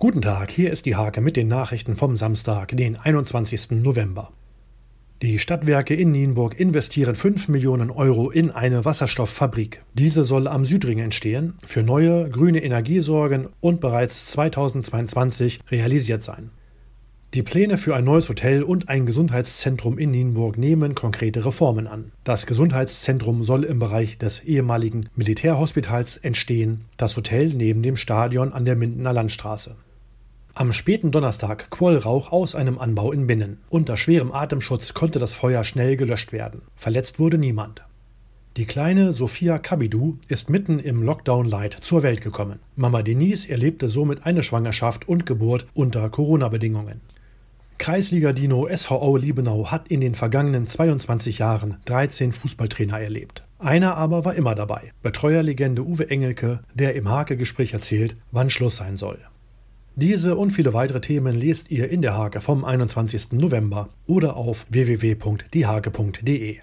Guten Tag, hier ist die Hake mit den Nachrichten vom Samstag, den 21. November. Die Stadtwerke in Nienburg investieren 5 Millionen Euro in eine Wasserstofffabrik. Diese soll am Südring entstehen, für neue grüne Energie sorgen und bereits 2022 realisiert sein. Die Pläne für ein neues Hotel und ein Gesundheitszentrum in Nienburg nehmen konkrete Reformen an. Das Gesundheitszentrum soll im Bereich des ehemaligen Militärhospitals entstehen, das Hotel neben dem Stadion an der Mindener Landstraße. Am späten Donnerstag quoll Rauch aus einem Anbau in Binnen. Unter schwerem Atemschutz konnte das Feuer schnell gelöscht werden. Verletzt wurde niemand. Die kleine Sophia Kabidu ist mitten im Lockdown-Light zur Welt gekommen. Mama Denise erlebte somit eine Schwangerschaft und Geburt unter Corona-Bedingungen. Kreisliga Dino SVO Liebenau hat in den vergangenen 22 Jahren 13 Fußballtrainer erlebt. Einer aber war immer dabei. Betreuerlegende Uwe Engelke, der im Hake-Gespräch erzählt, wann Schluss sein soll. Diese und viele weitere Themen lest ihr in der Hake vom 21. November oder auf www.diehake.de.